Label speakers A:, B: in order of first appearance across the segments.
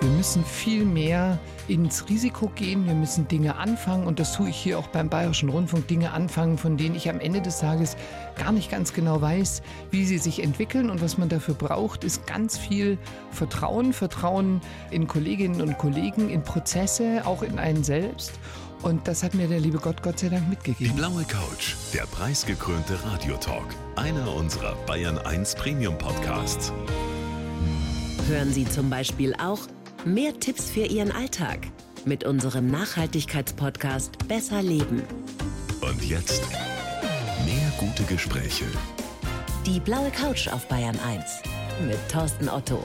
A: Wir müssen viel mehr ins Risiko gehen. Wir müssen Dinge anfangen und das tue ich hier auch beim Bayerischen Rundfunk. Dinge anfangen, von denen ich am Ende des Tages gar nicht ganz genau weiß, wie sie sich entwickeln und was man dafür braucht, ist ganz viel Vertrauen. Vertrauen in Kolleginnen und Kollegen, in Prozesse, auch in einen selbst. Und das hat mir der liebe Gott Gott sei Dank mitgegeben.
B: Die blaue Couch, der preisgekrönte Radiotalk. Einer unserer Bayern 1 Premium Podcasts.
C: Hören Sie zum Beispiel auch Mehr Tipps für Ihren Alltag mit unserem Nachhaltigkeitspodcast Besser Leben.
B: Und jetzt mehr gute Gespräche.
C: Die blaue Couch auf Bayern 1 mit Thorsten Otto.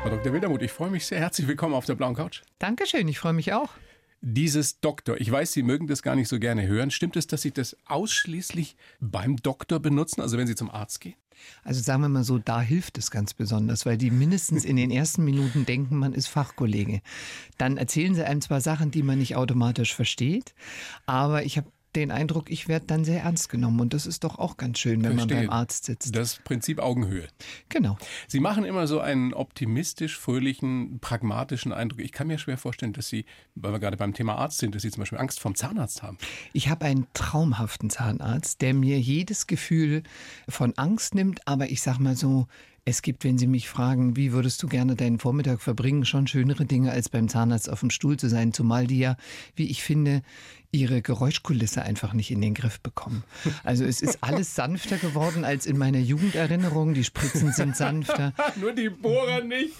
D: Frau Dr. Wildermuth, ich freue mich sehr. Herzlich willkommen auf der blauen Couch.
A: Dankeschön, ich freue mich auch.
D: Dieses Doktor, ich weiß, Sie mögen das gar nicht so gerne hören. Stimmt es, dass Sie das ausschließlich beim Doktor benutzen, also wenn Sie zum Arzt gehen?
A: Also sagen wir mal so, da hilft es ganz besonders, weil die mindestens in den ersten Minuten denken, man ist Fachkollege. Dann erzählen sie einem zwar Sachen, die man nicht automatisch versteht, aber ich habe den Eindruck, ich werde dann sehr ernst genommen. Und das ist doch auch ganz schön, wenn Verstehe. man beim Arzt sitzt.
D: Das Prinzip Augenhöhe.
A: Genau.
D: Sie machen immer so einen optimistisch, fröhlichen, pragmatischen Eindruck. Ich kann mir schwer vorstellen, dass Sie, weil wir gerade beim Thema Arzt sind, dass Sie zum Beispiel Angst vom Zahnarzt haben.
A: Ich habe einen traumhaften Zahnarzt, der mir jedes Gefühl von Angst nimmt. Aber ich sag mal so, es gibt, wenn Sie mich fragen, wie würdest du gerne deinen Vormittag verbringen, schon schönere Dinge, als beim Zahnarzt auf dem Stuhl zu sein, zumal die ja, wie ich finde, ihre Geräuschkulisse einfach nicht in den Griff bekommen. Also es ist alles sanfter geworden als in meiner Jugenderinnerung. Die Spritzen sind sanfter.
D: Nur die Bohrer nicht.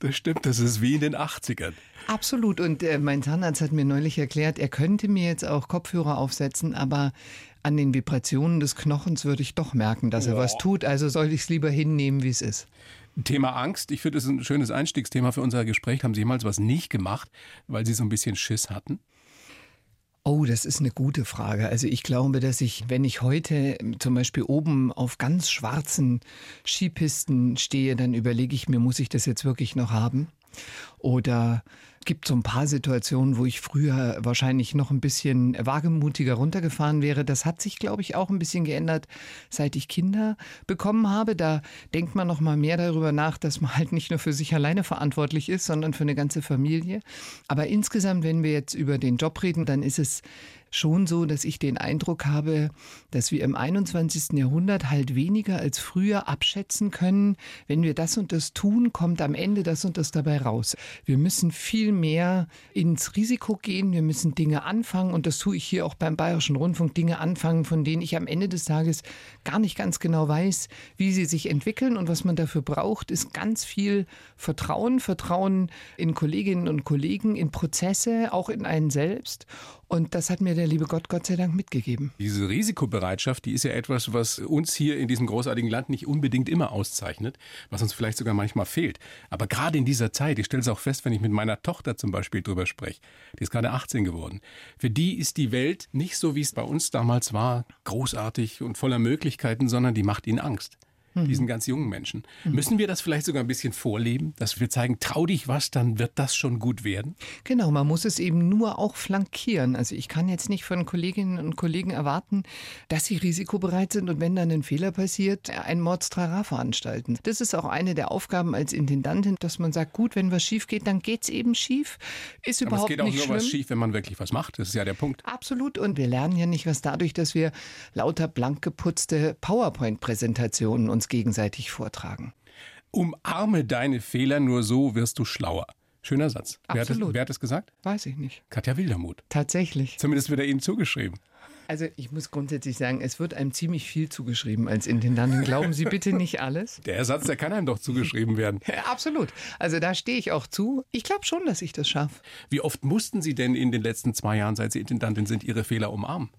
D: Das stimmt, das ist wie in den 80ern.
A: Absolut. Und äh, mein Zahnarzt hat mir neulich erklärt, er könnte mir jetzt auch Kopfhörer aufsetzen, aber an den Vibrationen des Knochens würde ich doch merken, dass er was tut. Also soll ich es lieber hinnehmen, wie es ist.
D: Thema Angst. Ich finde, das ist ein schönes Einstiegsthema für unser Gespräch. Haben Sie jemals was nicht gemacht, weil Sie so ein bisschen Schiss hatten?
A: Oh, das ist eine gute Frage. Also ich glaube, dass ich, wenn ich heute zum Beispiel oben auf ganz schwarzen Skipisten stehe, dann überlege ich mir, muss ich das jetzt wirklich noch haben? Oder gibt so ein paar Situationen, wo ich früher wahrscheinlich noch ein bisschen wagemutiger runtergefahren wäre. Das hat sich, glaube ich, auch ein bisschen geändert, seit ich Kinder bekommen habe. Da denkt man noch mal mehr darüber nach, dass man halt nicht nur für sich alleine verantwortlich ist, sondern für eine ganze Familie. Aber insgesamt, wenn wir jetzt über den Job reden, dann ist es schon so, dass ich den Eindruck habe, dass wir im 21. Jahrhundert halt weniger als früher abschätzen können, wenn wir das und das tun, kommt am Ende das und das dabei raus. Wir müssen viel mehr ins Risiko gehen, wir müssen Dinge anfangen. Und das tue ich hier auch beim Bayerischen Rundfunk, Dinge anfangen, von denen ich am Ende des Tages gar nicht ganz genau weiß, wie sie sich entwickeln. Und was man dafür braucht, ist ganz viel Vertrauen, Vertrauen in Kolleginnen und Kollegen, in Prozesse, auch in einen selbst und das hat mir der liebe Gott Gott sei Dank mitgegeben.
D: Diese Risikobereitschaft, die ist ja etwas, was uns hier in diesem großartigen Land nicht unbedingt immer auszeichnet, was uns vielleicht sogar manchmal fehlt. Aber gerade in dieser Zeit, ich stelle es auch fest, wenn ich mit meiner Tochter zum Beispiel drüber spreche, die ist gerade 18 geworden, für die ist die Welt nicht so, wie es bei uns damals war, großartig und voller Möglichkeiten, sondern die macht ihnen Angst mhm. diesen ganz jungen Menschen. Mhm. Müssen wir das vielleicht sogar ein bisschen vorleben, dass wir zeigen, trau dich was, dann wird das schon gut werden?
A: Genau, man muss es eben nur auch flankieren. Also ich kann jetzt nicht von Kolleginnen und Kollegen erwarten, dass sie risikobereit sind und wenn dann ein Fehler passiert, ein Mordstrara veranstalten. Das ist auch eine der Aufgaben als Intendantin, dass man sagt, gut, wenn was schief geht, dann geht es eben schief. Ist überhaupt
D: Aber es geht auch nur
A: schlimm.
D: was schief, wenn man wirklich was macht. Das ist ja der Punkt.
A: Absolut. Und wir lernen ja nicht was dadurch, dass wir lauter blank geputzte PowerPoint-Präsentationen uns gegenseitig vortragen.
D: Umarme deine Fehler, nur so wirst du schlauer. Schöner Satz. Wer hat, das,
A: Absolut.
D: wer hat das gesagt?
A: Weiß ich nicht.
D: Katja Wildermuth.
A: Tatsächlich.
D: Zumindest wird er Ihnen zugeschrieben.
A: Also ich muss grundsätzlich sagen, es wird einem ziemlich viel zugeschrieben als Intendantin. Glauben Sie bitte nicht alles.
D: Der Satz, der kann einem doch zugeschrieben werden.
A: Ja, absolut. Also da stehe ich auch zu. Ich glaube schon, dass ich das schaffe.
D: Wie oft mussten Sie denn in den letzten zwei Jahren, seit Sie Intendantin sind, Ihre Fehler umarmen?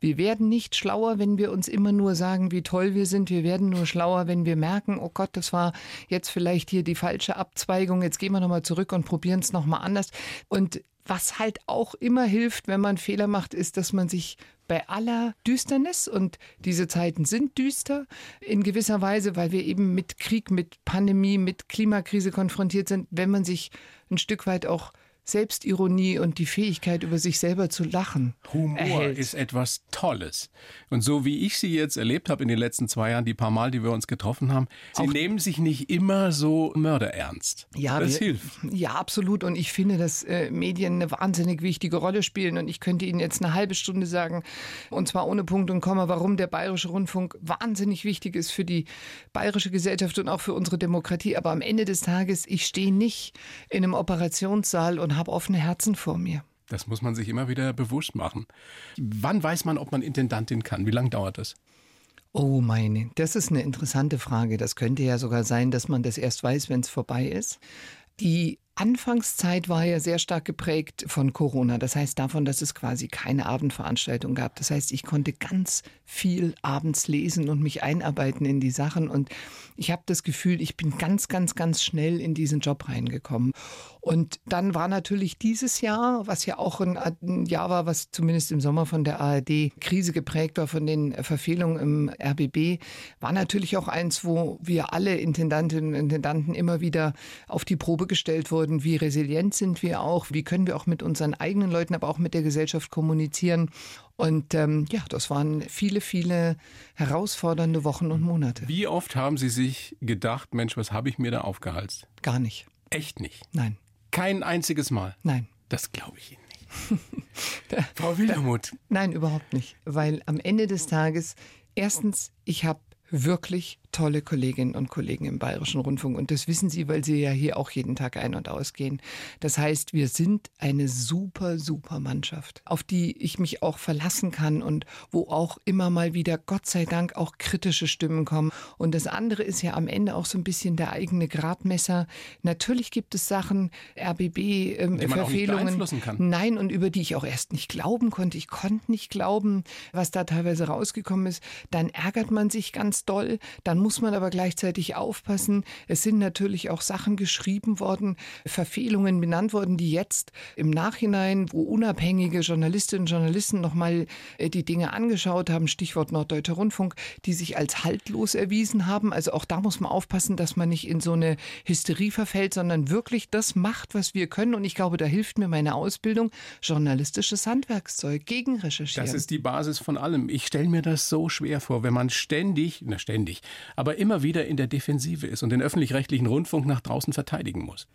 A: Wir werden nicht schlauer, wenn wir uns immer nur sagen, wie toll wir sind. Wir werden nur schlauer, wenn wir merken, oh Gott, das war jetzt vielleicht hier die falsche Abzweigung. Jetzt gehen wir nochmal zurück und probieren es nochmal anders. Und was halt auch immer hilft, wenn man Fehler macht, ist, dass man sich bei aller Düsternis, und diese Zeiten sind düster, in gewisser Weise, weil wir eben mit Krieg, mit Pandemie, mit Klimakrise konfrontiert sind, wenn man sich ein Stück weit auch Selbstironie und die Fähigkeit, über sich selber zu lachen.
D: Humor
A: erhält.
D: ist etwas Tolles. Und so wie ich sie jetzt erlebt habe in den letzten zwei Jahren, die paar Mal, die wir uns getroffen haben, sie
A: Auch-
D: nehmen sich nicht immer so mörderernst.
A: Ja,
D: das
A: wir-
D: hilft.
A: Ja, absolut. Und ich finde, dass äh, Medien eine wahnsinnig wichtige Rolle spielen. Und ich könnte Ihnen jetzt eine halbe Stunde sagen, und zwar ohne Punkt und Komma, warum der Bayerische Rundfunk wahnsinnig wichtig ist für die bayerische Gesellschaft und auch für unsere Demokratie. Aber am Ende des Tages, ich stehe nicht in einem Operationssaal und habe offene Herzen vor mir.
D: Das muss man sich immer wieder bewusst machen. Wann weiß man, ob man Intendantin kann? Wie lange dauert das?
A: Oh meine, das ist eine interessante Frage. Das könnte ja sogar sein, dass man das erst weiß, wenn es vorbei ist. Die Anfangszeit war ja sehr stark geprägt von Corona. Das heißt davon, dass es quasi keine Abendveranstaltung gab. Das heißt, ich konnte ganz viel abends lesen und mich einarbeiten in die Sachen. Und ich habe das Gefühl, ich bin ganz, ganz, ganz schnell in diesen Job reingekommen. Und dann war natürlich dieses Jahr, was ja auch ein, Jahr war, was zumindest im Sommer von der ARD-Krise geprägt war, von den Verfehlungen im RBB, war natürlich auch eins, wo wir alle Intendantinnen und Intendanten immer wieder auf die Probe gestellt wurden. Wie resilient sind wir auch? Wie können wir auch mit unseren eigenen Leuten, aber auch mit der Gesellschaft kommunizieren? Und ähm, ja, das waren viele, viele herausfordernde Wochen und Monate.
D: Wie oft haben Sie sich gedacht, Mensch, was habe ich mir da aufgehalst?
A: Gar nicht.
D: Echt nicht.
A: Nein,
D: Kein einziges Mal.
A: nein.
D: Das glaube ich Ihnen nicht. Frau Wildermuth,
A: Nein, überhaupt nicht. Weil am Ende des Tages, erstens, ich habe wirklich tolle Kolleginnen und Kollegen im Bayerischen Rundfunk. Und das wissen Sie, weil Sie ja hier auch jeden Tag ein- und ausgehen. Das heißt, wir sind eine super, super Mannschaft, auf die ich mich auch verlassen kann und wo auch immer mal wieder, Gott sei Dank, auch kritische Stimmen kommen. Und das andere ist ja am Ende auch so ein bisschen der eigene Gradmesser. Natürlich gibt es Sachen, RBB, ähm. Nein, und über die ich auch erst nicht glauben konnte. Ich konnte nicht glauben, was da teilweise rausgekommen ist. Dann ärgert man sich ganz doll. Dann muss man aber gleichzeitig aufpassen. Es sind natürlich auch Sachen geschrieben worden, Verfehlungen benannt worden, die jetzt im Nachhinein, wo unabhängige Journalistinnen und Journalisten nochmal äh, die Dinge angeschaut haben, Stichwort Norddeutscher Rundfunk, die sich als haltlos erwiesen haben. Also auch da muss man aufpassen, dass man nicht in so eine Hysterie verfällt, sondern wirklich das macht, was wir können. Und ich glaube, da hilft mir meine Ausbildung, journalistisches Handwerkszeug, Gegenrecherchieren.
D: das ist die Basis von allem. Ich stelle mir das so schwer vor, wenn man ständig, na ständig, aber immer wieder in der Defensive ist und den öffentlich-rechtlichen Rundfunk nach draußen verteidigen muss.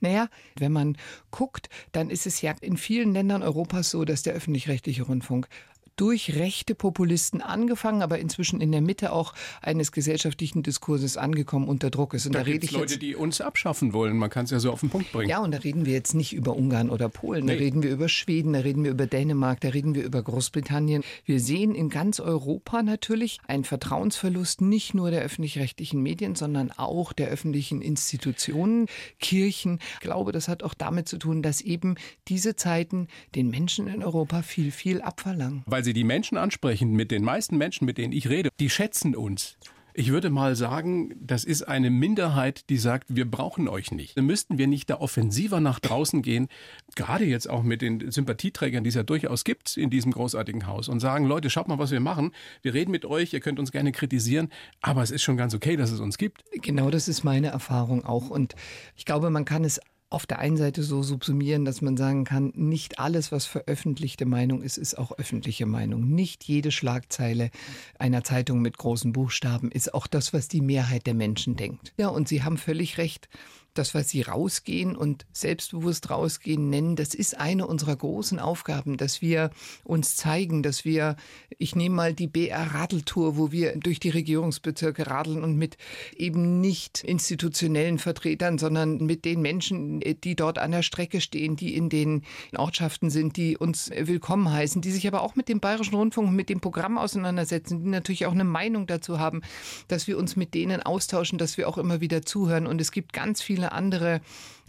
A: Naja, wenn man guckt, dann ist es ja in vielen Ländern Europas so, dass der öffentlich-rechtliche Rundfunk durch rechte Populisten angefangen, aber inzwischen in der Mitte auch eines gesellschaftlichen Diskurses angekommen unter Druck ist. Und da,
D: Da
A: rede ich
D: Leute,
A: jetzt
D: die uns abschaffen wollen. Man kann es ja so auf den Punkt bringen.
A: ja, und da reden wir jetzt nicht über Ungarn oder Polen, da
D: Nee.
A: reden wir über Schweden, da reden wir über Dänemark, da reden wir über Großbritannien. Wir sehen in ganz Europa natürlich einen Vertrauensverlust nicht nur der öffentlich-rechtlichen Medien, sondern auch der öffentlichen Institutionen, Kirchen. Ich glaube, das hat auch damit zu tun, dass eben diese Zeiten den Menschen in Europa viel, viel abverlangen.
D: Weil sie die Menschen ansprechen, mit den meisten Menschen, mit denen ich rede, die schätzen uns. Ich würde mal sagen, das ist eine Minderheit, die sagt, wir brauchen euch nicht. Müssten wir nicht da offensiver nach draußen gehen, gerade jetzt auch mit den Sympathieträgern, die es ja durchaus gibt in diesem großartigen Haus und sagen, Leute, schaut mal, was wir machen. Wir reden mit euch, ihr könnt uns gerne kritisieren, aber es ist schon ganz okay, dass es uns gibt.
A: Genau das ist meine Erfahrung auch. Und ich glaube, man kann es auf der einen Seite so subsumieren, dass man sagen kann, nicht alles, was veröffentlichte Meinung ist, ist auch öffentliche Meinung. Nicht jede Schlagzeile einer Zeitung mit großen Buchstaben ist auch das, was die Mehrheit der Menschen denkt. Ja, und Sie haben völlig recht. Das, was Sie rausgehen und selbstbewusst rausgehen nennen, das ist eine unserer großen Aufgaben, dass wir uns zeigen, dass wir, ich nehme mal die BR-Radeltour, wo wir durch die Regierungsbezirke radeln und mit eben nicht institutionellen Vertretern, sondern mit den Menschen, die dort an der Strecke stehen, die in den Ortschaften sind, die uns willkommen heißen, die sich aber auch mit dem Bayerischen Rundfunk, mit dem Programm auseinandersetzen, die natürlich auch eine Meinung dazu haben, dass wir uns mit denen austauschen, dass wir auch immer wieder zuhören. Und es gibt ganz viele andere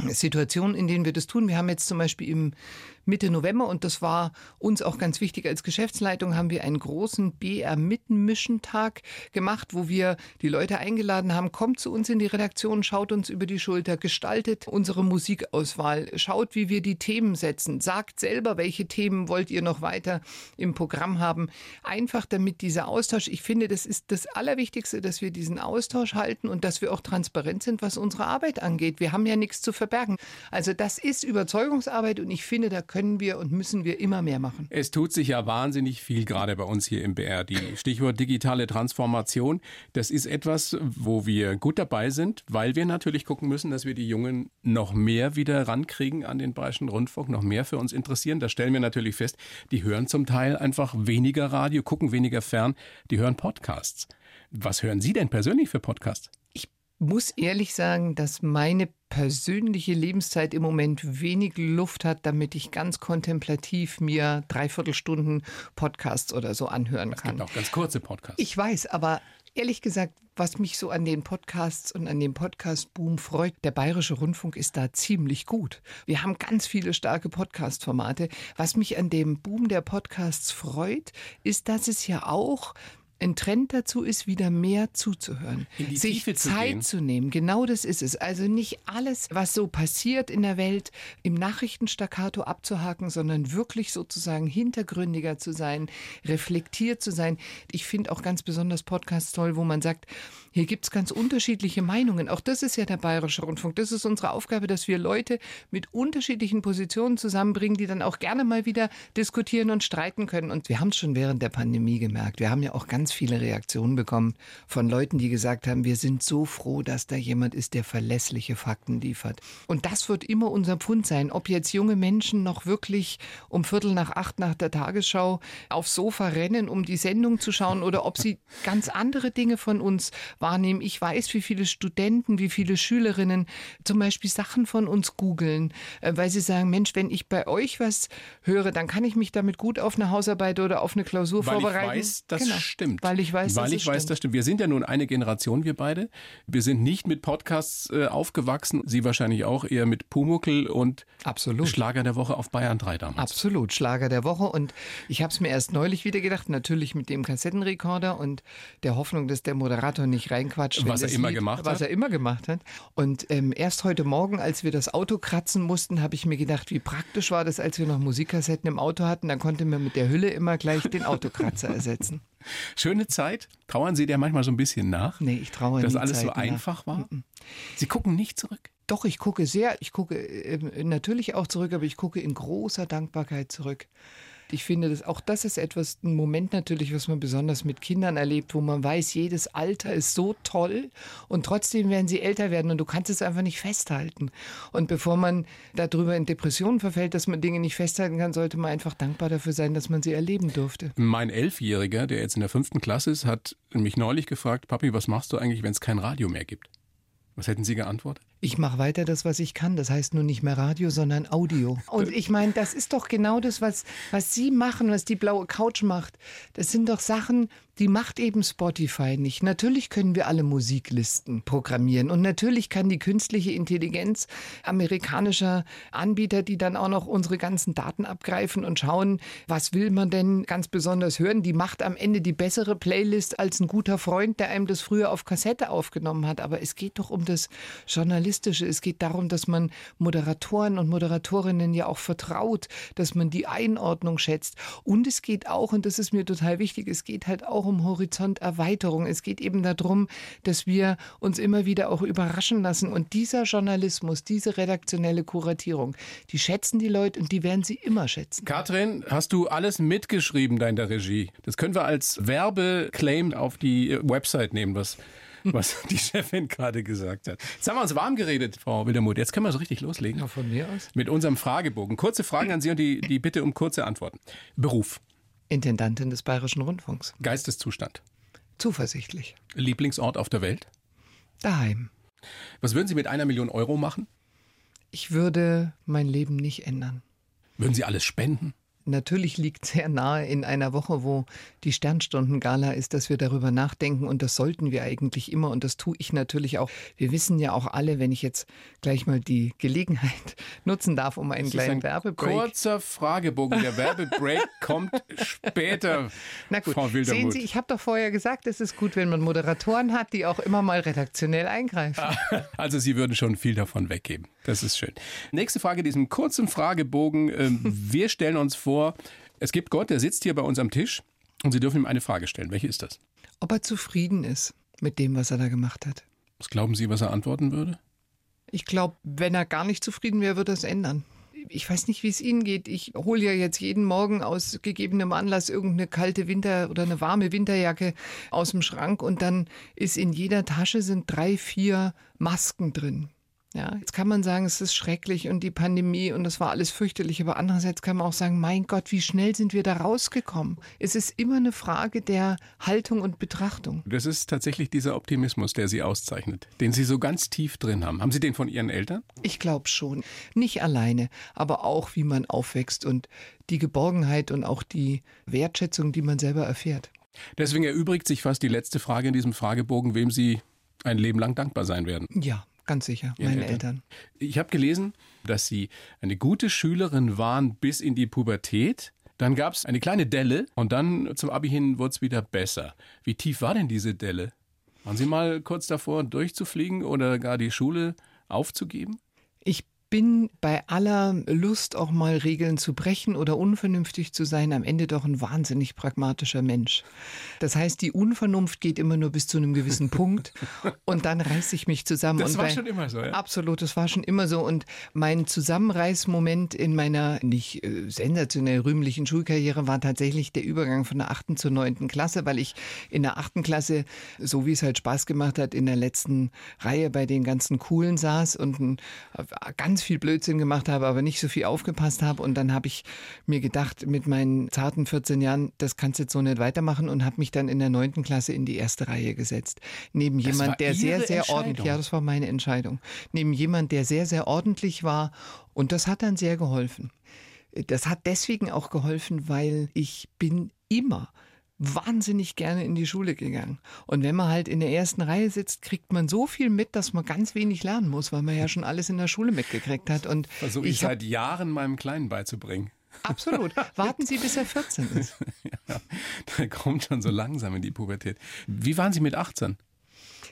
A: Situationen, in denen wir das tun. Wir haben jetzt zum Beispiel im Mitte November und das war uns auch ganz wichtig als Geschäftsleitung, haben wir einen großen BR Mittenmischentag gemacht, wo wir die Leute eingeladen haben, kommt zu uns in die Redaktion, schaut uns über die Schulter, gestaltet unsere Musikauswahl, schaut, wie wir die Themen setzen, sagt selber, welche Themen wollt ihr noch weiter im Programm haben. Einfach damit dieser Austausch, ich finde, das ist das Allerwichtigste, dass wir diesen Austausch halten und dass wir auch transparent sind, was unsere Arbeit angeht. Wir haben ja nichts zu verbergen. Also das ist Überzeugungsarbeit und ich finde, da können wir und müssen wir immer mehr machen.
D: Es tut sich ja wahnsinnig viel gerade bei uns hier im BR. Die Stichwort digitale Transformation, das ist etwas, wo wir gut dabei sind, weil wir natürlich gucken müssen, dass wir die Jungen noch mehr wieder rankriegen an den Bayerischen Rundfunk, noch mehr für uns interessieren. Da stellen wir natürlich fest, die hören zum Teil einfach weniger Radio, gucken weniger fern, die hören Podcasts. Was hören Sie denn persönlich für Podcasts?
A: Ich muss ehrlich sagen, dass meine persönliche Lebenszeit im Moment wenig Luft hat, damit ich ganz kontemplativ mir dreiviertel Stunden Podcasts oder so anhören
D: Es
A: kann.
D: gibt auch ganz kurze Podcasts.
A: Ich weiß, aber ehrlich gesagt, was mich so an den Podcasts und an dem Podcast-Boom freut, der Bayerische Rundfunk ist da ziemlich gut. Wir haben ganz viele starke Podcast-Formate. Was mich an dem Boom der Podcasts freut, ist, dass es ja auch ein Trend dazu ist, wieder mehr zuzuhören, sich
D: Tiefe zu
A: Zeit
D: gehen.
A: zu nehmen. Genau das ist es. Also nicht alles, was so passiert in der Welt, im Nachrichtenstaccato abzuhaken, sondern wirklich sozusagen hintergründiger zu sein, reflektiert zu sein. Ich finde auch ganz besonders Podcasts toll, wo man sagt, hier gibt's ganz unterschiedliche Meinungen. Auch das ist ja der Bayerische Rundfunk. Das ist unsere Aufgabe, dass wir Leute mit unterschiedlichen Positionen zusammenbringen, die dann auch gerne mal wieder diskutieren und streiten können. Und wir haben es schon während der Pandemie gemerkt. Wir haben ja auch ganz viele Reaktionen bekommen von Leuten, die gesagt haben, wir sind so froh, dass da jemand ist, der verlässliche Fakten liefert. Und das wird immer unser Pfund sein. Ob jetzt junge Menschen noch wirklich um Viertel nach acht nach der Tagesschau aufs Sofa rennen, um die Sendung zu schauen, oder ob sie ganz andere Dinge von uns wahrnehmen. Ich weiß, wie viele Studenten, wie viele Schülerinnen zum Beispiel Sachen von uns googeln, äh, weil sie sagen, Mensch, wenn ich bei euch was höre, dann kann ich mich damit gut auf eine Hausarbeit oder auf eine Klausur
D: Weil ich
A: vorbereiten.
D: weiß, das
A: Genau.
D: stimmt.
A: Weil ich weiß,
D: Weil
A: dass
D: ich weiß,
A: stimmt.
D: das stimmt. Wir sind ja nun eine Generation, wir beide. Wir sind nicht mit Podcasts äh, aufgewachsen. Sie wahrscheinlich auch eher mit Pumuckel und
A: Absolut.
D: Schlager der Woche auf Bayern 3 damals.
A: Absolut, Schlager der Woche. Und ich habe es mir erst neulich wieder gedacht, natürlich mit dem Kassettenrekorder und der Hoffnung, dass der Moderator nicht reinquatscht.
D: Was er immer
A: Lied-
D: gemacht
A: was
D: hat.
A: er immer gemacht hat. Und ähm, erst heute Morgen, als wir das Auto kratzen mussten, habe ich mir gedacht, wie praktisch war das, als wir noch Musikkassetten im Auto hatten. Dann konnte man mit der Hülle immer gleich den Autokratzer ersetzen.
D: Schöne Zeit. Trauern Sie der manchmal so ein bisschen nach?
A: Nee, ich traue
D: Dass
A: nie
D: alles so
A: Zeiten nach.
D: einfach war? Sie gucken nicht zurück.
A: Doch, ich gucke sehr, ich gucke äh, natürlich auch zurück, aber ich gucke in großer Dankbarkeit zurück. Ich finde, dass auch das ist etwas, ein Moment natürlich, was man besonders mit Kindern erlebt, wo man weiß, jedes Alter ist so toll und trotzdem werden sie älter werden und du kannst es einfach nicht festhalten. Und bevor man darüber in Depressionen verfällt, dass man Dinge nicht festhalten kann, sollte man einfach dankbar dafür sein, dass man sie erleben durfte.
D: Mein Elfjähriger, der jetzt in der fünften Klasse ist, hat mich neulich gefragt, Papi, was machst du eigentlich, wenn es kein Radio mehr gibt? Was hätten Sie geantwortet?
A: Ich mache weiter das, was ich kann. Das heißt nur nicht mehr Radio, sondern Audio. Und ich meine, das ist doch genau das, was, was Sie machen, was die blaue Couch macht. Das sind doch Sachen, die macht eben Spotify nicht. Natürlich können wir alle Musiklisten programmieren. Und natürlich kann die künstliche Intelligenz amerikanischer Anbieter, die dann auch noch unsere ganzen Daten abgreifen und schauen, was will man denn ganz besonders hören, die macht am Ende die bessere Playlist als ein guter Freund, der einem das früher auf Kassette aufgenommen hat. Aber es geht doch um das Journalistische. Es geht darum, dass man Moderatoren und Moderatorinnen ja auch vertraut, dass man die Einordnung schätzt. Und es geht auch, und das ist mir total wichtig, es geht halt auch um Horizonterweiterung. Es geht eben darum, dass wir uns immer wieder auch überraschen lassen. Und dieser Journalismus, diese redaktionelle Kuratierung, die schätzen die Leute und die werden sie immer schätzen.
D: Katrin, hast du alles mitgeschrieben da in der Regie? Das können wir als Werbeclaim auf die Website nehmen, was, was die Chefin gerade gesagt hat. Jetzt haben wir uns warm geredet, Frau Wildermuth. Jetzt können wir so richtig loslegen.
A: von mir aus.
D: Mit unserem Fragebogen. Kurze Fragen an Sie und die, die Bitte um kurze Antworten. Beruf,
A: Intendantin des Bayerischen Rundfunks.
D: Geisteszustand,
A: Zuversichtlich.
D: Lieblingsort auf der Welt.
A: Daheim.
D: Was würden Sie mit einer Million Euro machen?
A: Ich würde mein Leben nicht ändern.
D: Würden Sie alles spenden?
A: Natürlich liegt sehr nahe in einer Woche, wo die Sternstundengala ist, dass wir darüber nachdenken und das sollten wir eigentlich immer und das tue ich natürlich auch. Wir wissen ja auch alle, wenn ich jetzt gleich mal die Gelegenheit nutzen darf, um einen
D: Das
A: kleinen
D: ein
A: Werbebreak.
D: Kurzer Fragebogen. Der Werbebreak kommt später.
A: Na gut,
D: Frau
A: sehen. Sie, ich habe doch vorher gesagt, es ist gut, wenn man Moderatoren hat, die auch immer mal redaktionell eingreifen.
D: Also Sie würden schon viel davon weggeben. Das ist schön. Nächste Frage, diesem kurzen Fragebogen. Ähm, Wir stellen uns vor, es gibt Gott, der sitzt hier bei uns am Tisch und Sie dürfen ihm eine Frage stellen. Welche ist das?
A: Ob er zufrieden ist mit dem, was er da gemacht hat.
D: Was glauben Sie, was er antworten würde?
A: Ich glaube, wenn er gar nicht zufrieden wäre, würde er es ändern. Ich weiß nicht, wie es Ihnen geht. Ich hole ja jetzt jeden Morgen aus gegebenem Anlass irgendeine kalte Winter- oder eine warme Winterjacke aus dem Schrank und dann ist in jeder Tasche sind drei, vier Masken drin. Ja, jetzt kann man sagen, es ist schrecklich und die Pandemie und das war alles fürchterlich, aber andererseits kann man auch sagen, mein Gott, wie schnell sind wir da rausgekommen? Es ist immer eine Frage der Haltung und Betrachtung.
D: Das ist tatsächlich dieser Optimismus, der Sie auszeichnet, den Sie so ganz tief drin haben. Haben Sie den von Ihren Eltern?
A: Ich glaube schon. Nicht alleine, aber auch, wie man aufwächst und die Geborgenheit und auch die Wertschätzung, die man selber erfährt.
D: Deswegen erübrigt sich fast die letzte Frage in diesem Fragebogen, wem Sie ein Leben lang dankbar sein werden.
A: Ja, ganz sicher, meine Eltern.
D: Ich habe gelesen, dass Sie eine gute Schülerin waren bis in die Pubertät. Dann gab es eine kleine Delle und dann zum Abi hin wurde es wieder besser. Wie tief war denn diese Delle? Waren Sie mal kurz davor, durchzufliegen oder gar die Schule aufzugeben?
A: Ich bin bei aller Lust, auch mal Regeln zu brechen oder unvernünftig zu sein, am Ende doch ein wahnsinnig pragmatischer Mensch. Das heißt, die Unvernunft geht immer nur bis zu einem gewissen Punkt und dann reiße ich mich zusammen.
D: Das
A: und
D: war
A: bei-
D: schon immer so, ja?
A: Absolut, das war schon immer so. Und mein Zusammenreißmoment in meiner nicht äh, sensationell rühmlichen Schulkarriere war tatsächlich der Übergang von der achten zur neunten Klasse, weil ich in der achten Klasse, so wie es halt Spaß gemacht hat, in der letzten Reihe bei den ganzen Coolen saß und ein, äh, ganz viel Blödsinn gemacht habe, aber nicht so viel aufgepasst habe. Und dann habe ich mir gedacht, mit meinen zarten 14 Jahren, das kannst du jetzt so nicht weitermachen und habe mich dann in der neunten Klasse in die erste Reihe gesetzt. Neben
D: Das war
A: jemand, der sehr, sehr ordentlich, ja, das war meine Entscheidung. Neben jemand, der sehr, sehr ordentlich war. Und das hat dann sehr geholfen. Das hat deswegen auch geholfen, weil ich bin immer wahnsinnig gerne in die Schule gegangen. Und wenn man halt in der ersten Reihe sitzt, kriegt man so viel mit, dass man ganz wenig lernen muss, weil man ja schon alles in der Schule mitgekriegt hat. Und
D: Versuche ich,
A: hab-
D: seit Jahren meinem Kleinen beizubringen.
A: absolut. Warten Sie, bis er 14 ist.
D: Ja, der kommt schon so langsam in die Pubertät. Wie waren Sie mit 18?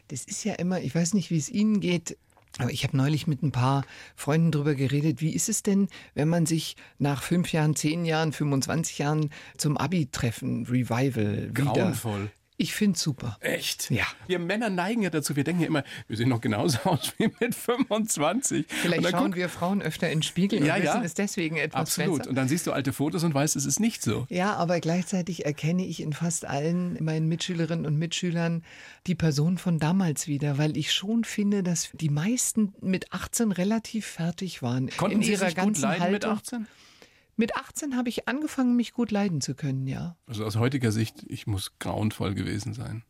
A: Das ist ja immer, ich weiß nicht, wie es Ihnen geht, aber ich habe neulich mit ein paar Freunden drüber geredet, wie ist es denn, wenn man sich nach fünf Jahren, zehn Jahren, 25 Jahren zum Abi-Treffen, Revival, wieder...
D: Grauenvoll.
A: Ich finde super.
D: Echt?
A: Ja.
D: Wir Männer neigen ja dazu, wir denken ja immer, wir sehen noch genauso aus wie mit 25.
A: Vielleicht schauen
D: guck-
A: wir Frauen öfter in den Spiegel
D: Ja,
A: und
D: ja.
A: wissen es deswegen etwas
D: Absolut.
A: besser.
D: Und dann siehst du alte Fotos und weißt, es ist nicht so.
A: Ja, aber gleichzeitig erkenne ich in fast allen meinen Mitschülerinnen und Mitschülern die Person von damals wieder, weil ich schon finde, dass die meisten mit 18 relativ fertig waren.
D: Konnten
A: in
D: Sie
A: ihrer
D: sich gut
A: ganzen
D: leiden mit
A: Haltung.
D: 18?
A: Mit 18 habe ich angefangen, mich gut leiden zu können, ja.
D: Also aus heutiger Sicht, ich muss grauenvoll gewesen sein.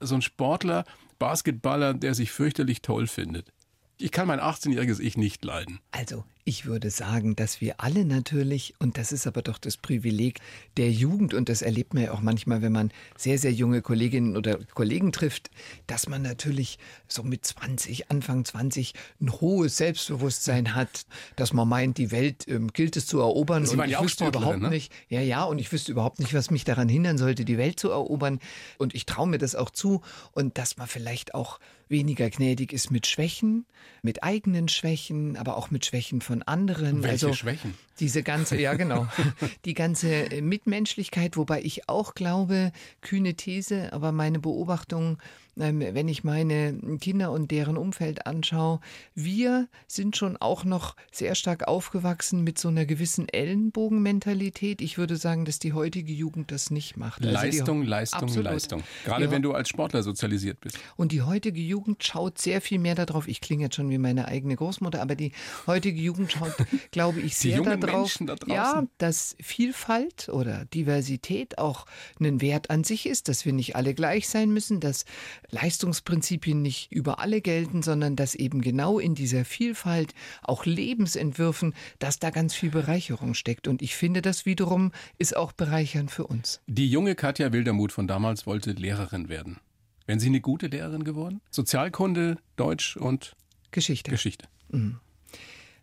D: So ein Sportler, Basketballer, der sich fürchterlich toll findet. Ich kann mein 18-jähriges Ich nicht leiden.
A: Also, ich würde sagen, dass wir alle natürlich, und das ist aber doch das Privileg der Jugend, und das erlebt man ja auch manchmal, wenn man sehr, sehr junge Kolleginnen oder Kollegen trifft, dass man natürlich so mit 20, Anfang 20 ein hohes Selbstbewusstsein hat, dass man meint, die Welt ähm, gilt es zu erobern.
D: Sie
A: und ich
D: ja
A: wüsste überhaupt
D: ne?
A: nicht, ja, ja, und ich wüsste überhaupt nicht, was mich daran hindern sollte, die Welt zu erobern. Und ich traue mir das auch zu. Und dass man vielleicht auch weniger gnädig ist mit Schwächen, mit eigenen Schwächen, aber auch mit Schwächen von anderen.
D: Welche
A: also
D: Schwächen?
A: Diese ganze, ja genau, die ganze äh, Mitmenschlichkeit, wobei ich auch glaube, kühne These, aber meine Beobachtung, wenn ich meine Kinder und deren Umfeld anschaue, wir sind schon auch noch sehr stark aufgewachsen mit so einer gewissen Ellenbogenmentalität. Ich würde sagen, dass die heutige Jugend das nicht macht. Also
D: Leistung, Leistung,
A: Absolut.
D: Leistung. Gerade
A: Ja.
D: wenn du als Sportler sozialisiert bist.
A: Und die heutige Jugend schaut sehr viel mehr darauf. Ich klinge jetzt schon wie meine eigene Großmutter, aber die heutige Jugend schaut, glaube ich, sehr
D: jungen
A: darauf,
D: Menschen da draußen.
A: ja, dass Vielfalt oder Diversität auch ein Wert an sich ist, dass wir nicht alle gleich sein müssen, dass Leistungsprinzipien nicht über alle gelten, sondern dass eben genau in dieser Vielfalt, auch Lebensentwürfen, dass da ganz viel Bereicherung steckt. Und ich finde, das wiederum ist auch bereichernd für uns.
D: Die junge Katja Wildermuth von damals wollte Lehrerin werden. Wären Sie eine gute Lehrerin geworden? Sozialkunde, Deutsch und
A: Geschichte.
D: Geschichte.
A: Mhm.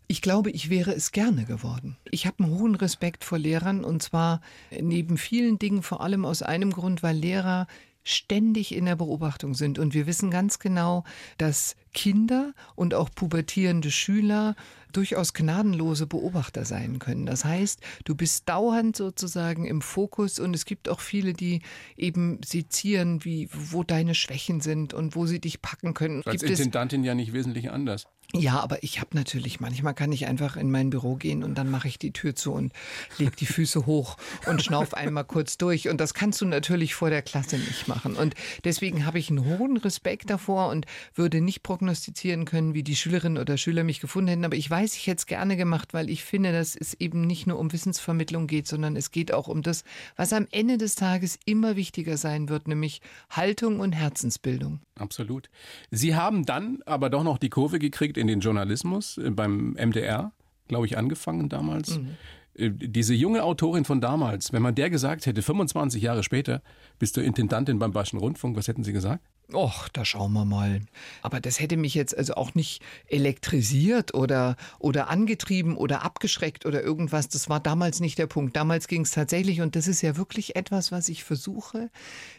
A: Ich glaube, ich wäre es gerne geworden. Ich habe einen hohen Respekt vor Lehrern und zwar neben vielen Dingen vor allem aus einem Grund, weil Lehrer ständig in der Beobachtung sind. Und wir wissen ganz genau, dass Kinder und auch pubertierende Schüler durchaus gnadenlose Beobachter sein können. Das heißt, du bist dauernd sozusagen im Fokus und es gibt auch viele, die eben sezieren, wie, wo deine Schwächen sind und wo sie dich packen können.
D: Als
A: gibt
D: Intendantin ja nicht wesentlich anders.
A: Ja, aber ich habe natürlich, manchmal kann ich einfach in mein Büro gehen und dann mache ich die Tür zu und leg die Füße hoch und schnauf einmal kurz durch. Und das kannst du natürlich vor der Klasse nicht machen. Und deswegen habe ich einen hohen Respekt davor und würde nicht prognostizieren können, wie die Schülerinnen oder Schüler mich gefunden hätten. Aber ich weiß, ich hätte es gerne gemacht, weil ich finde, dass es eben nicht nur um Wissensvermittlung geht, sondern es geht auch um das, was am Ende des Tages immer wichtiger sein wird, nämlich Haltung und Herzensbildung.
D: Absolut. Sie haben dann aber doch noch die Kurve gekriegt in den Journalismus äh, beim MDR, glaube ich, angefangen damals. Mhm. Äh, diese junge Autorin von damals, wenn man der gesagt hätte, 25 Jahre später bist du Intendantin beim Bayerischen Rundfunk, was hätten Sie gesagt?
A: Och, da schauen wir mal. Aber das hätte mich jetzt also auch nicht elektrisiert oder, oder angetrieben oder abgeschreckt oder irgendwas. Das war damals nicht der Punkt. Damals ging es tatsächlich, und das ist ja wirklich etwas, was ich versuche.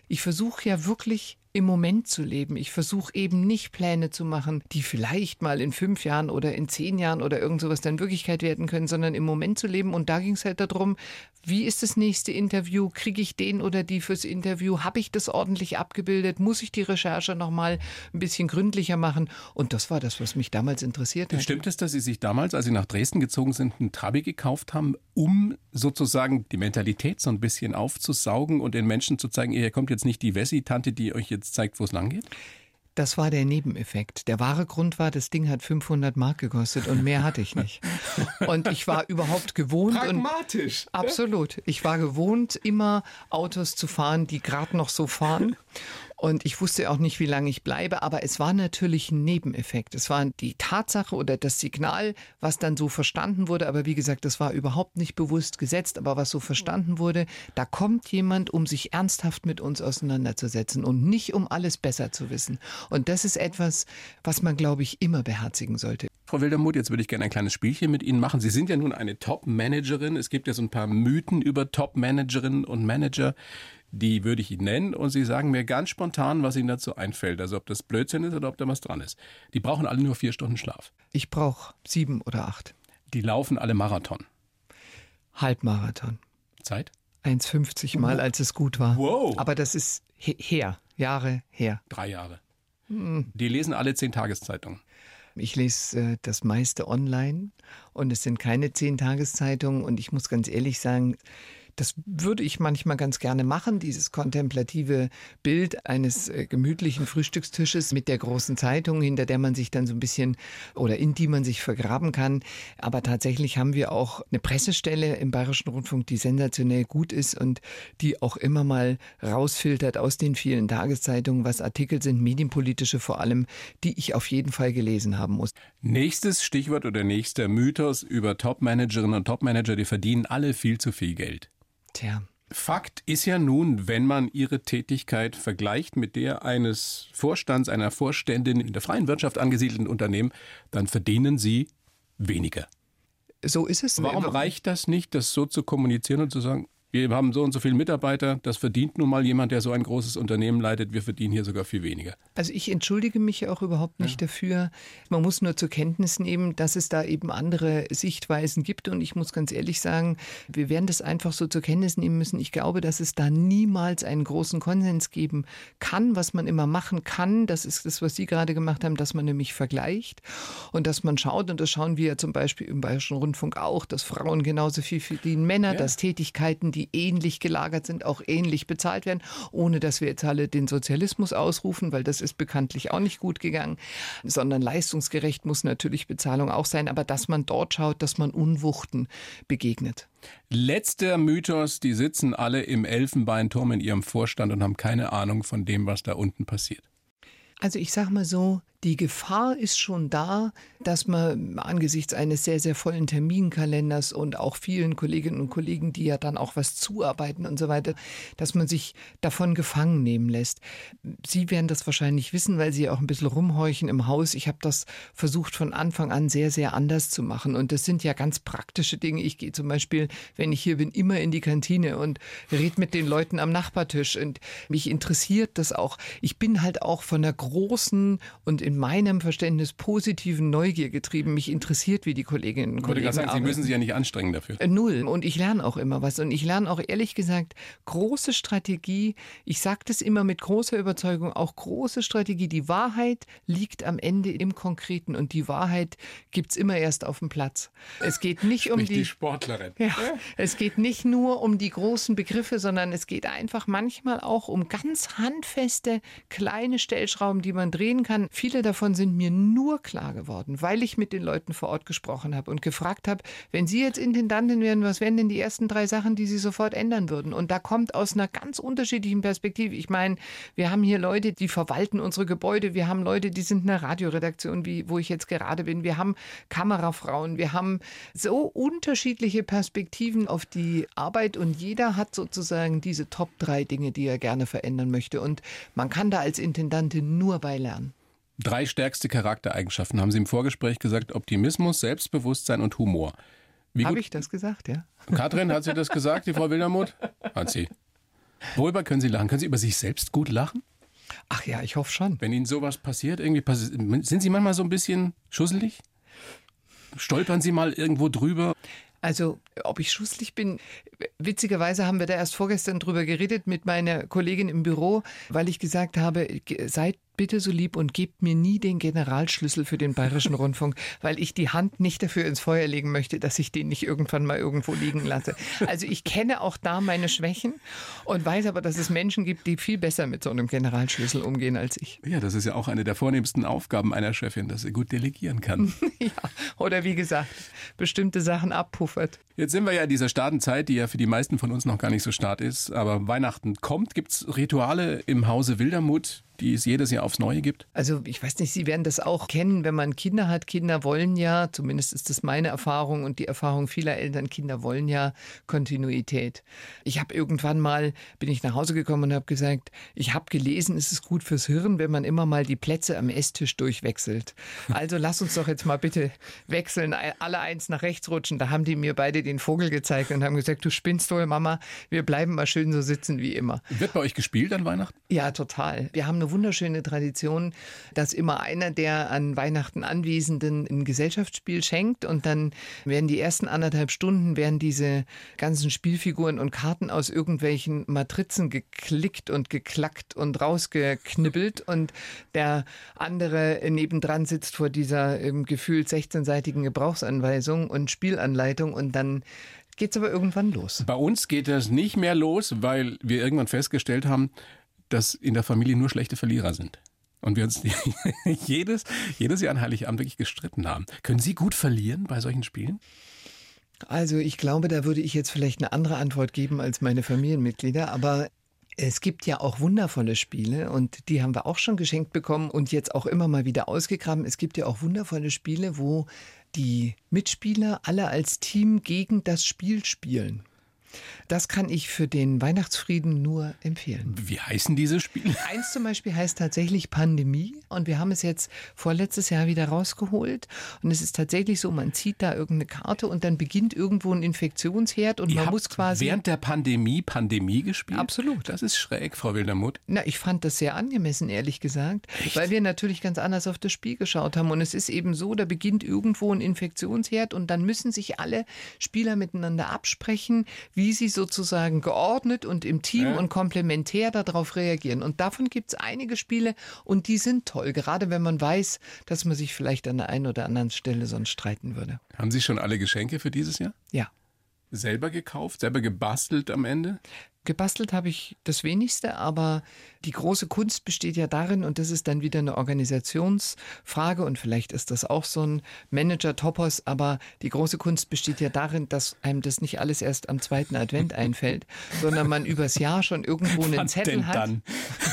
A: Ich versuche ja wirklich im Moment zu leben. Ich versuche eben nicht Pläne zu machen, die vielleicht mal in fünf Jahren oder in zehn Jahren oder irgend sowas dann Wirklichkeit werden können, sondern im Moment zu leben. Und da ging es halt darum, wie ist das nächste Interview? Kriege ich den oder die fürs Interview? Habe ich das ordentlich abgebildet? Muss ich die Recherche nochmal ein bisschen gründlicher machen? Und das war das, was mich damals interessiert hat.
D: Stimmt es, dass Sie sich damals, als Sie nach Dresden gezogen sind, einen Trabi gekauft haben, um sozusagen die Mentalität so ein bisschen aufzusaugen und den Menschen zu zeigen, hier kommt jetzt nicht die Wessi-Tante, die euch jetzt jetzt zeigt, wo es lang geht?
A: Das war der Nebeneffekt. Der wahre Grund war, das Ding hat 500 Mark gekostet und mehr hatte ich nicht. Und ich war überhaupt gewohnt.
D: Pragmatisch.
A: Und absolut. Ich war gewohnt, immer Autos zu fahren, die gerade noch so fahren. Und ich wusste auch nicht, wie lange ich bleibe, aber es war natürlich ein Nebeneffekt. Es war die Tatsache oder das Signal, was dann so verstanden wurde. Aber wie gesagt, das war überhaupt nicht bewusst gesetzt, aber was so verstanden wurde, da kommt jemand, um sich ernsthaft mit uns auseinanderzusetzen und nicht um alles besser zu wissen. Und das ist etwas, was man, glaube ich, immer beherzigen sollte.
D: Frau Wildermuth, jetzt würde ich gerne ein kleines Spielchen mit Ihnen machen. Sie sind ja nun eine Top-Managerin. Es gibt ja so ein paar Mythen über Top-Managerinnen und Manager die würde ich Ihnen nennen und Sie sagen mir ganz spontan, was Ihnen dazu einfällt. Also ob das Blödsinn ist oder ob da was dran ist. Die brauchen alle nur vier Stunden Schlaf.
A: Ich brauche sieben oder acht.
D: Die laufen alle Marathon.
A: Halbmarathon.
D: Zeit?
A: 1,50 Mal, als es gut war.
D: Wow.
A: Aber das ist her, Jahre her.
D: Drei Jahre. Hm. Die lesen alle zehn Tageszeitungen.
A: Ich lese äh, das meiste online und es sind keine zehn Tageszeitungen und ich muss ganz ehrlich sagen, das würde ich manchmal ganz gerne machen, dieses kontemplative Bild eines äh, gemütlichen Frühstückstisches mit der großen Zeitung, hinter der man sich dann so ein bisschen oder in die man sich vergraben kann. Aber tatsächlich haben wir auch eine Pressestelle im Bayerischen Rundfunk, die sensationell gut ist und die auch immer mal rausfiltert aus den vielen Tageszeitungen, was Artikel sind, medienpolitische vor allem, die ich auf jeden Fall gelesen haben muss.
D: Nächstes Stichwort oder nächster Mythos über Topmanagerinnen und Topmanager, die verdienen alle viel zu viel Geld.
A: Tja.
D: Fakt ist ja nun, wenn man ihre Tätigkeit vergleicht mit der eines Vorstands, einer Vorständin in der freien Wirtschaft angesiedelten Unternehmen, dann verdienen sie weniger.
A: So ist es.
D: Warum reicht das nicht, das so zu kommunizieren und zu sagen, wir haben so und so viele Mitarbeiter, das verdient nun mal jemand, der so ein großes Unternehmen leitet, wir verdienen hier sogar viel weniger.
A: Also ich entschuldige mich auch überhaupt nicht ja. dafür. Man muss nur zur Kenntnis nehmen, dass es da eben andere Sichtweisen gibt und ich muss ganz ehrlich sagen, wir werden das einfach so zur Kenntnis nehmen müssen. Ich glaube, dass es da niemals einen großen Konsens geben kann, was man immer machen kann. Das ist das, was Sie gerade gemacht haben, dass man nämlich vergleicht und dass man schaut und das schauen wir ja zum Beispiel im Bayerischen Rundfunk auch, dass Frauen genauso viel verdienen, Männer, ja. dass Tätigkeiten, die die ähnlich gelagert sind, auch ähnlich bezahlt werden, ohne dass wir jetzt alle den Sozialismus ausrufen, weil das ist bekanntlich auch nicht gut gegangen, sondern leistungsgerecht muss natürlich Bezahlung auch sein, aber dass man dort schaut, dass man Unwuchten begegnet.
D: Letzter Mythos, die sitzen alle im Elfenbeinturm in ihrem Vorstand und haben keine Ahnung von dem, was da unten passiert.
A: Also ich sage mal so, die Gefahr ist schon da, dass man angesichts eines sehr, sehr vollen Terminkalenders und auch vielen Kolleginnen und Kollegen, die ja dann auch was zuarbeiten und so weiter, dass man sich davon gefangen nehmen lässt. Sie werden das wahrscheinlich wissen, weil Sie auch ein bisschen rumhorchen im Haus. Ich habe das versucht von Anfang an sehr, sehr anders zu machen. Und das sind ja ganz praktische Dinge. Ich gehe zum Beispiel, wenn ich hier bin, immer in die Kantine und rede mit den Leuten am Nachbartisch. Und mich interessiert das auch. Ich bin halt auch von der großen und in meinem Verständnis positiven Neugier getrieben. Mich interessiert, wie die Kolleginnen und Kollegen
D: sagen,
A: arbeiten.
D: Sie müssen sich ja nicht anstrengen dafür.
A: Äh, Null. Und ich lerne auch immer was. Und ich lerne auch ehrlich gesagt große Strategie. Ich sage das immer mit großer Überzeugung, auch große Strategie. Die Wahrheit liegt am Ende im Konkreten. Und die Wahrheit gibt es immer erst auf dem Platz. Es geht nicht um die,
D: die Sportlerin.
A: Ja, es geht nicht nur um die großen Begriffe, sondern es geht einfach manchmal auch um ganz handfeste kleine Stellschrauben, die man drehen kann. Viele davon sind mir nur klar geworden, weil ich mit den Leuten vor Ort gesprochen habe und gefragt habe, wenn Sie jetzt Intendantin wären, was wären denn die ersten drei Sachen, die Sie sofort ändern würden? Und da kommt aus einer ganz unterschiedlichen Perspektive. Ich meine, wir haben hier Leute, die verwalten unsere Gebäude. Wir haben Leute, die sind in einer Radioredaktion, wie, wo ich jetzt gerade bin. Wir haben Kamerafrauen. Wir haben so unterschiedliche Perspektiven auf die Arbeit und jeder hat sozusagen diese Top drei Dinge, die er gerne verändern möchte. Und man kann da als Intendantin nur bei lernen.
D: Drei stärkste Charaktereigenschaften haben Sie im Vorgespräch gesagt: Optimismus, Selbstbewusstsein und Humor.
A: Habe ich das gesagt, ja?
D: Katrin, hat sie das gesagt, die Frau Wildermuth? Hat sie. Worüber können Sie lachen? Können Sie über sich selbst gut lachen?
A: Ach ja, ich hoffe schon.
D: Wenn Ihnen sowas passiert, irgendwie passi sind Sie manchmal so ein bisschen schusselig? Stolpern Sie mal irgendwo drüber?
A: Also, ob ich schusslich bin, witzigerweise haben wir da erst vorgestern drüber geredet mit meiner Kollegin im Büro, weil ich gesagt habe, seid bitte so lieb und gebt mir nie den Generalschlüssel für den Bayerischen Rundfunk, weil ich die Hand nicht dafür ins Feuer legen möchte, dass ich den nicht irgendwann mal irgendwo liegen lasse. Also ich kenne auch da meine Schwächen und weiß aber, dass es Menschen gibt, die viel besser mit so einem Generalschlüssel umgehen als ich.
D: Ja, das ist ja auch eine der vornehmsten Aufgaben einer Chefin, dass sie gut delegieren kann.
A: ja, oder wie gesagt, bestimmte Sachen abpuffert.
D: Jetzt sind wir ja in dieser Startenzeit, die ja für die meisten von uns noch gar nicht so start ist, aber Weihnachten kommt. Gibt es Rituale im Hause Wildermuth, die es jedes Jahr aufs Neue gibt?
A: Also ich weiß nicht, Sie werden das auch kennen, wenn man Kinder hat. Kinder wollen ja, zumindest ist das meine Erfahrung und die Erfahrung vieler Eltern, Kinder wollen ja Kontinuität. Ich habe irgendwann mal, bin ich nach Hause gekommen und habe gesagt, ich habe gelesen, es ist gut fürs Hirn, wenn man immer mal die Plätze am Esstisch durchwechselt. Also lass uns doch jetzt mal bitte wechseln, alle eins nach rechts rutschen. Da haben die mir beide den Vogel gezeigt und haben gesagt, du spinnst wohl, Mama, wir bleiben mal schön so sitzen wie immer.
D: Wird bei euch gespielt an Weihnachten?
A: Ja, total. Wir haben eine wunderschöne Tradition, dass immer einer der an Weihnachten Anwesenden ein Gesellschaftsspiel schenkt und dann werden die ersten anderthalb Stunden werden diese ganzen Spielfiguren und Karten aus irgendwelchen Matrizen geklickt und geklackt und rausgeknibbelt und der andere nebendran sitzt vor dieser ähm, gefühlt 16-seitigen Gebrauchsanweisung und Spielanleitung und dann geht es aber irgendwann los.
D: Bei uns geht das nicht mehr los, weil wir irgendwann festgestellt haben, dass in der Familie nur schlechte Verlierer sind. Und wir uns jedes, jedes Jahr an Heiligabend wirklich gestritten haben. Können Sie gut verlieren bei solchen Spielen?
A: Also ich glaube, da würde ich jetzt vielleicht eine andere Antwort geben als meine Familienmitglieder, aber es gibt ja auch wundervolle Spiele und die haben wir auch schon geschenkt bekommen und jetzt auch immer mal wieder ausgegraben. Es gibt ja auch wundervolle Spiele, wo die Mitspieler alle als Team gegen das Spiel spielen. Das kann ich für den Weihnachtsfrieden nur empfehlen.
D: Wie heißen diese Spiele?
A: Eins zum Beispiel heißt tatsächlich Pandemie und wir haben es jetzt vorletztes Jahr wieder rausgeholt und es ist tatsächlich so, man zieht da irgendeine Karte und dann beginnt irgendwo ein Infektionsherd und
D: Ihr
A: man muss quasi
D: während der Pandemie Pandemie gespielt?
A: Absolut.
D: Das ist schräg, Frau Wildermuth.
A: Na, ich fand das sehr angemessen, ehrlich gesagt, weil wir natürlich ganz anders auf das Spiel geschaut haben. Und es ist eben so, da beginnt irgendwo ein Infektionsherd und dann müssen sich alle Spieler miteinander absprechen, wie sie sozusagen geordnet und im Team
D: Ja.
A: und komplementär darauf reagieren. Und davon gibt es einige Spiele und die sind toll, gerade wenn man weiß, dass man sich vielleicht an der einen oder anderen Stelle sonst streiten würde.
D: Haben Sie schon alle Geschenke für dieses Jahr?
A: Ja.
D: Selber gekauft, selber gebastelt am Ende?
A: Gebastelt habe ich das wenigste, aber die große Kunst besteht ja darin, und das ist dann wieder eine Organisationsfrage, und vielleicht ist das auch so ein Manager-Topos, aber die große Kunst besteht ja darin, dass einem das nicht alles erst am zweiten Advent einfällt, sondern man übers Jahr schon irgendwo einen Zettel hat.
D: dann?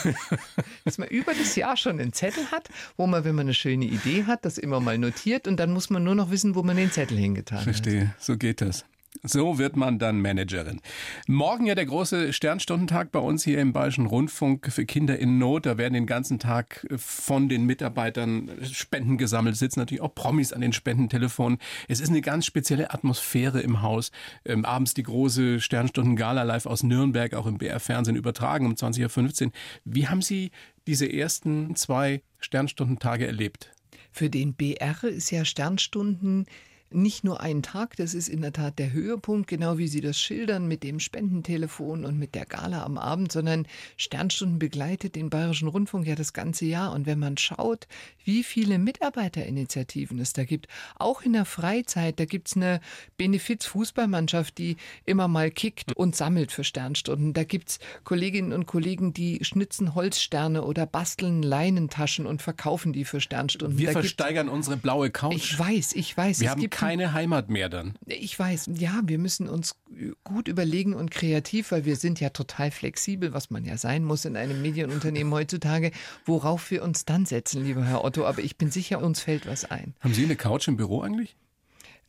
A: dass man über das Jahr schon einen Zettel hat, wo man, wenn man eine schöne Idee hat, das immer mal notiert und dann muss man nur noch wissen, wo man den Zettel hingetan hat.
D: Verstehe, so geht das. So wird man dann Managerin. Morgen ja der große Sternstundentag bei uns hier im Bayerischen Rundfunk für Kinder in Not. Da werden den ganzen Tag von den Mitarbeitern Spenden gesammelt, sitzen natürlich auch Promis an den Spendentelefonen. Es ist eine ganz spezielle Atmosphäre im Haus. Ähm, abends die große Sternstunden-Gala live aus Nürnberg, auch im BR-Fernsehen übertragen um 20.15 Uhr. Wie haben Sie diese ersten zwei Sternstudentage erlebt?
A: Für den BR ist ja Sternstunden nicht nur ein Tag, das ist in der Tat der Höhepunkt, genau wie Sie das schildern mit dem Spendentelefon und mit der Gala am Abend, sondern Sternstunden begleitet den Bayerischen Rundfunk ja das ganze Jahr. Und wenn man schaut, wie viele Mitarbeiterinitiativen es da gibt, auch in der Freizeit, da gibt es eine Benefiz-Fußballmannschaft, die immer mal kickt und sammelt für Sternstunden. Da gibt es Kolleginnen und Kollegen, die schnitzen Holzsterne oder basteln Leinentaschen und verkaufen die für Sternstunden.
D: Wir
A: da
D: versteigern unsere blaue Couch.
A: ich weiß, ich weiß.
D: Wir
A: es
D: haben keine Heimat mehr dann.
A: ich weiß, ja, wir müssen uns gut überlegen und kreativ, weil wir sind ja total flexibel, was man ja sein muss in einem Medienunternehmen heutzutage, worauf wir uns dann setzen, lieber Herr Otto. Aber ich bin sicher, uns fällt was ein.
D: Haben Sie eine Couch im Büro eigentlich?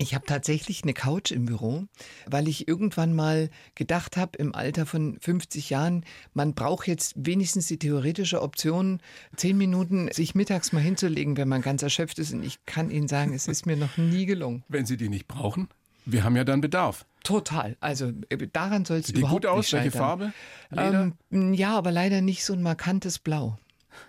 A: Ich habe tatsächlich eine Couch im Büro, weil ich irgendwann mal gedacht habe, im Alter von 50 Jahren, man braucht jetzt wenigstens die theoretische Option, zehn Minuten sich mittags mal hinzulegen, wenn man ganz erschöpft ist. Und ich kann Ihnen sagen, es ist mir noch nie gelungen.
D: Wenn Sie die nicht brauchen? Wir haben ja dann Bedarf.
A: Total. Also äh, daran soll es
D: Sieht die
A: überhaupt
D: gut aus?
A: nicht
D: Welche
A: scheitern.
D: Farbe?
A: Ähm, ja, aber leider nicht so ein markantes Blau.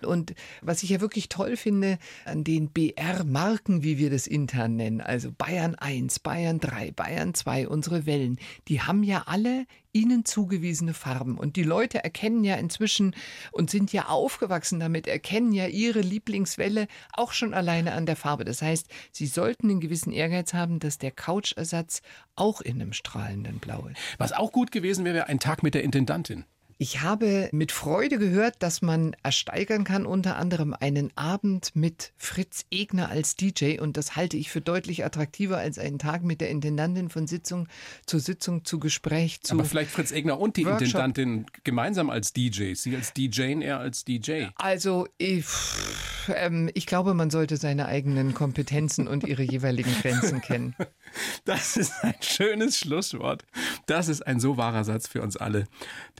A: Und was ich ja wirklich toll finde an den BR-Marken, wie wir das intern nennen, also Bayern 1, Bayern 3, Bayern 2, unsere Wellen, die haben ja alle ihnen zugewiesene Farben. Und die Leute erkennen ja inzwischen und sind ja aufgewachsen damit, erkennen ja ihre Lieblingswelle auch schon alleine an der Farbe. Das heißt, sie sollten einen gewissen Ehrgeiz haben, dass der Couchersatz auch in einem strahlenden Blau ist.
D: Was auch gut gewesen wäre, wäre ein Tag mit der Intendantin.
A: Ich habe mit Freude gehört, dass man ersteigern kann, unter anderem einen Abend mit Fritz Egner als DJ. Und das halte ich für deutlich attraktiver als einen Tag mit der Intendantin von Sitzung zu Sitzung, zu Gespräch, zu.
D: Aber vielleicht Fritz Egner und die
A: Workshop.
D: Intendantin gemeinsam als DJs. Sie als DJ, er als DJ.
A: also, ich, ähm, ich glaube, man sollte seine eigenen Kompetenzen und ihre jeweiligen Grenzen kennen.
D: Das ist ein schönes Schlusswort. Das ist ein so wahrer Satz für uns alle,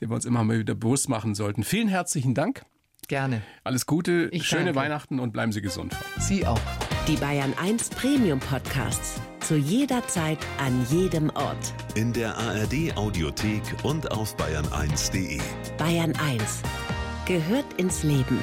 D: den wir uns immer mal wieder bewusst machen sollten. Vielen herzlichen Dank.
A: Gerne.
D: Alles Gute,
A: Ich
D: schöne
A: danke.
D: Weihnachten und bleiben Sie gesund.
A: Sie auch.
C: Die Bayern 1 Premium Podcasts. Zu jeder Zeit, an jedem Ort.
B: In der ARD Audiothek und auf bayern1.de.
C: Bayern 1 gehört ins Leben.